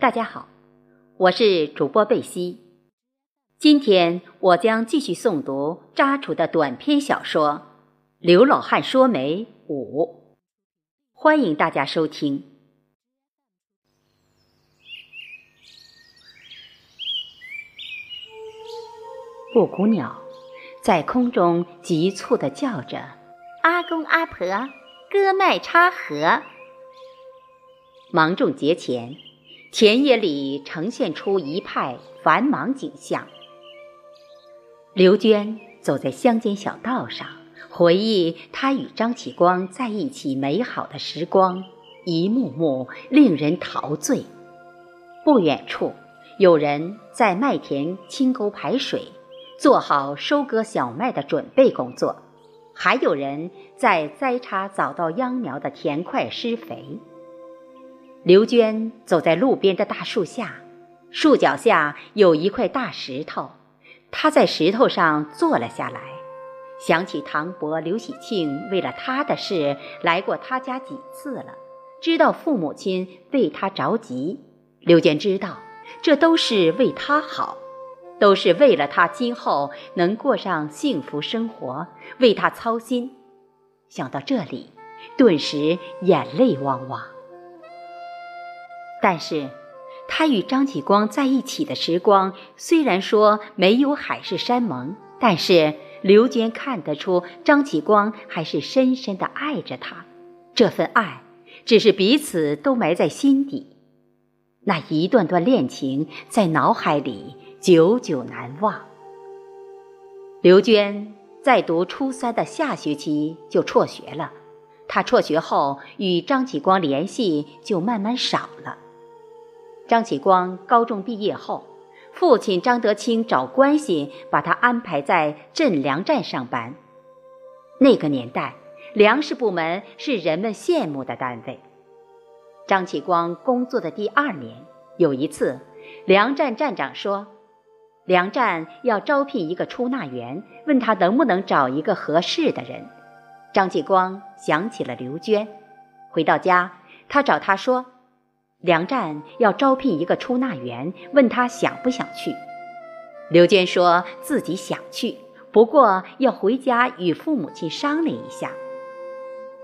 大家好，我是主播贝西。今天我将继续诵读扎楚的短篇小说《刘老汉说媒五》，欢迎大家收听。布谷鸟在空中急促地叫着：“阿公阿婆，割麦插禾。”芒种节前。田野里呈现出一派繁忙景象。刘娟走在乡间小道上，回忆她与张启光在一起美好的时光，一幕幕令人陶醉。不远处，有人在麦田清沟排水，做好收割小麦的准备工作；还有人在栽插早稻秧苗的田块施肥。刘娟走在路边的大树下，树脚下有一块大石头，她在石头上坐了下来，想起唐伯、刘喜庆为了她的事来过她家几次了，知道父母亲为她着急。刘娟知道，这都是为她好，都是为了她今后能过上幸福生活，为她操心。想到这里，顿时眼泪汪汪。但是，他与张启光在一起的时光，虽然说没有海誓山盟，但是刘娟看得出张启光还是深深的爱着她。这份爱，只是彼此都埋在心底，那一段段恋情在脑海里久久难忘。刘娟在读初三的下学期就辍学了，她辍学后与张启光联系就慢慢少了。张启光高中毕业后，父亲张德清找关系把他安排在镇粮站上班。那个年代，粮食部门是人们羡慕的单位。张启光工作的第二年，有一次，粮站站长说，粮站要招聘一个出纳员，问他能不能找一个合适的人。张启光想起了刘娟，回到家，他找他说。粮站要招聘一个出纳员，问他想不想去。刘娟说自己想去，不过要回家与父母亲商量一下。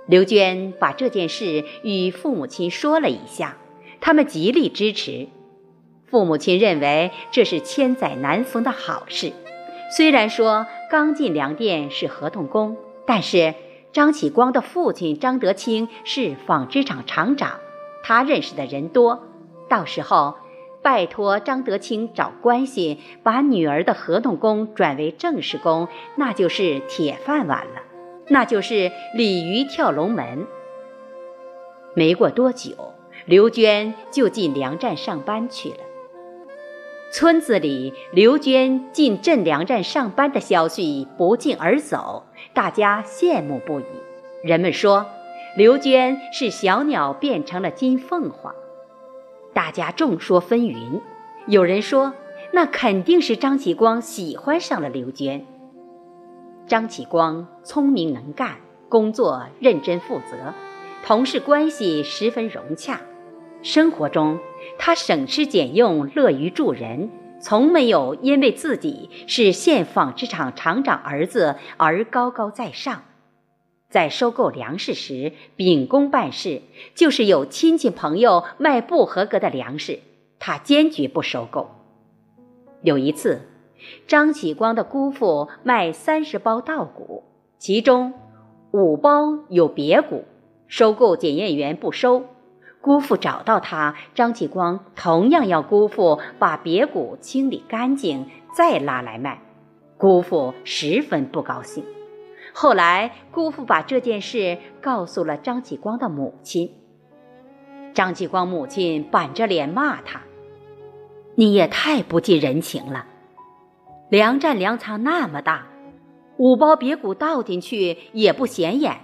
刘娟把这件事与父母亲说了一下，他们极力支持。父母亲认为这是千载难逢的好事。虽然说刚进粮店是合同工，但是张启光的父亲张德清是纺织厂厂长。他认识的人多，到时候拜托张德清找关系，把女儿的合同工转为正式工，那就是铁饭碗了，那就是鲤鱼跳龙门。没过多久，刘娟就进粮站上班去了。村子里刘娟进镇粮站上班的消息不胫而走，大家羡慕不已。人们说。刘娟是小鸟变成了金凤凰，大家众说纷纭。有人说，那肯定是张启光喜欢上了刘娟。张启光聪明能干，工作认真负责，同事关系十分融洽。生活中，他省吃俭用，乐于助人，从没有因为自己是县纺织厂厂长儿子而高高在上。在收购粮食时，秉公办事，就是有亲戚朋友卖不合格的粮食，他坚决不收购。有一次，张启光的姑父卖三十包稻谷，其中五包有瘪谷，收购检验员不收。姑父找到他，张启光同样要姑父把瘪谷清理干净，再拉来卖。姑父十分不高兴。后来，姑父把这件事告诉了张继光的母亲。张继光母亲板着脸骂他：“你也太不近人情了！粮站粮仓那么大，五包瘪谷倒进去也不显眼。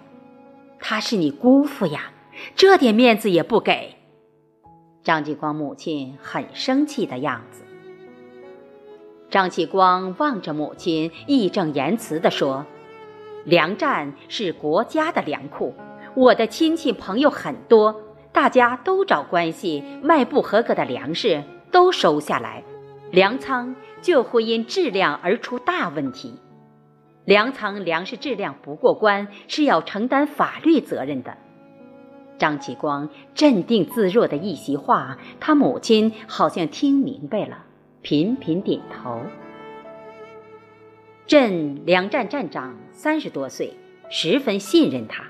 他是你姑父呀，这点面子也不给。”张继光母亲很生气的样子。张继光望着母亲，义正言辞地说。粮站是国家的粮库，我的亲戚朋友很多，大家都找关系卖不合格的粮食都收下来，粮仓就会因质量而出大问题。粮仓粮食质量不过关是要承担法律责任的。张启光镇定自若的一席话，他母亲好像听明白了，频频点头。镇粮站站长三十多岁，十分信任他，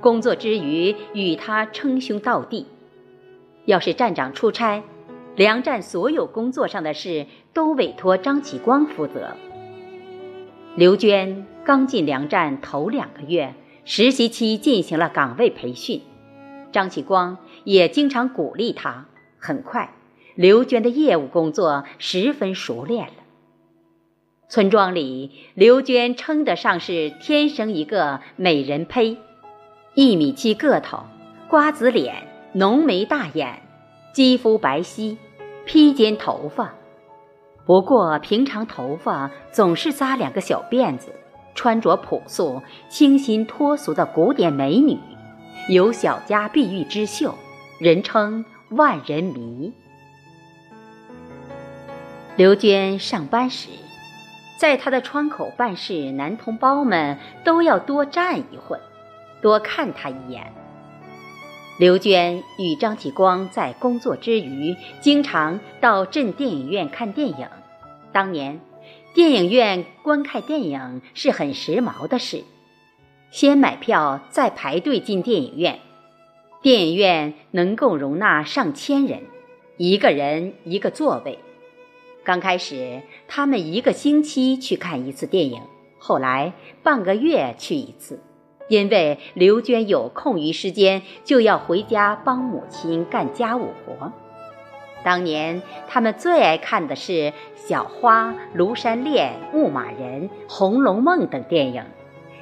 工作之余与他称兄道弟。要是站长出差，粮站所有工作上的事都委托张启光负责。刘娟刚进粮站头两个月，实习期进行了岗位培训，张启光也经常鼓励她。很快，刘娟的业务工作十分熟练了。村庄里，刘娟称得上是天生一个美人胚，一米七个头，瓜子脸，浓眉大眼，肌肤白皙，披肩头发。不过平常头发总是扎两个小辫子，穿着朴素、清新脱俗的古典美女，有小家碧玉之秀，人称万人迷。刘娟上班时。在他的窗口办事，男同胞们都要多站一会儿，多看他一眼。刘娟与张启光在工作之余，经常到镇电影院看电影。当年，电影院观看电影是很时髦的事，先买票再排队进电影院。电影院能够容纳上千人，一个人一个座位。刚开始，他们一个星期去看一次电影，后来半个月去一次，因为刘娟有空余时间就要回家帮母亲干家务活。当年他们最爱看的是《小花》《庐山恋》《牧马人》《红楼梦》等电影，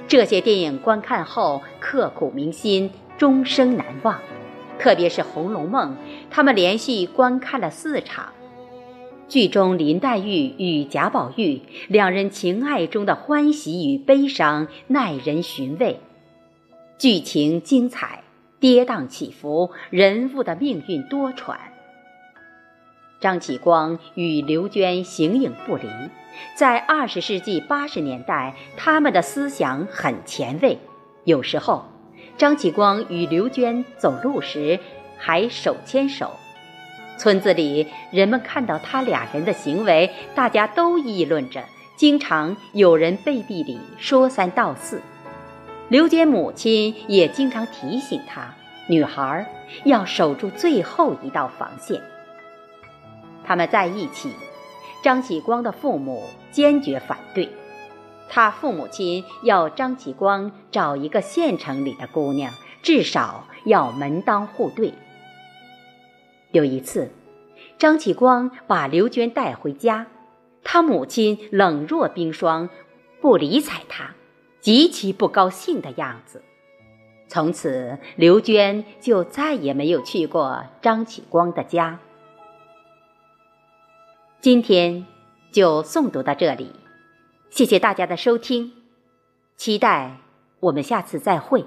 这些电影观看后刻骨铭心，终生难忘。特别是《红楼梦》，他们连续观看了四场。剧中林黛玉与贾宝玉两人情爱中的欢喜与悲伤耐人寻味，剧情精彩，跌宕起伏，人物的命运多舛。张启光与刘娟形影不离，在二十世纪八十年代，他们的思想很前卫。有时候，张启光与刘娟走路时还手牵手。村子里人们看到他俩人的行为，大家都议论着，经常有人背地里说三道四。刘坚母亲也经常提醒他，女孩要守住最后一道防线。他们在一起，张启光的父母坚决反对，他父母亲要张启光找一个县城里的姑娘，至少要门当户对。有一次，张启光把刘娟带回家，他母亲冷若冰霜，不理睬他，极其不高兴的样子。从此，刘娟就再也没有去过张启光的家。今天就诵读到这里，谢谢大家的收听，期待我们下次再会。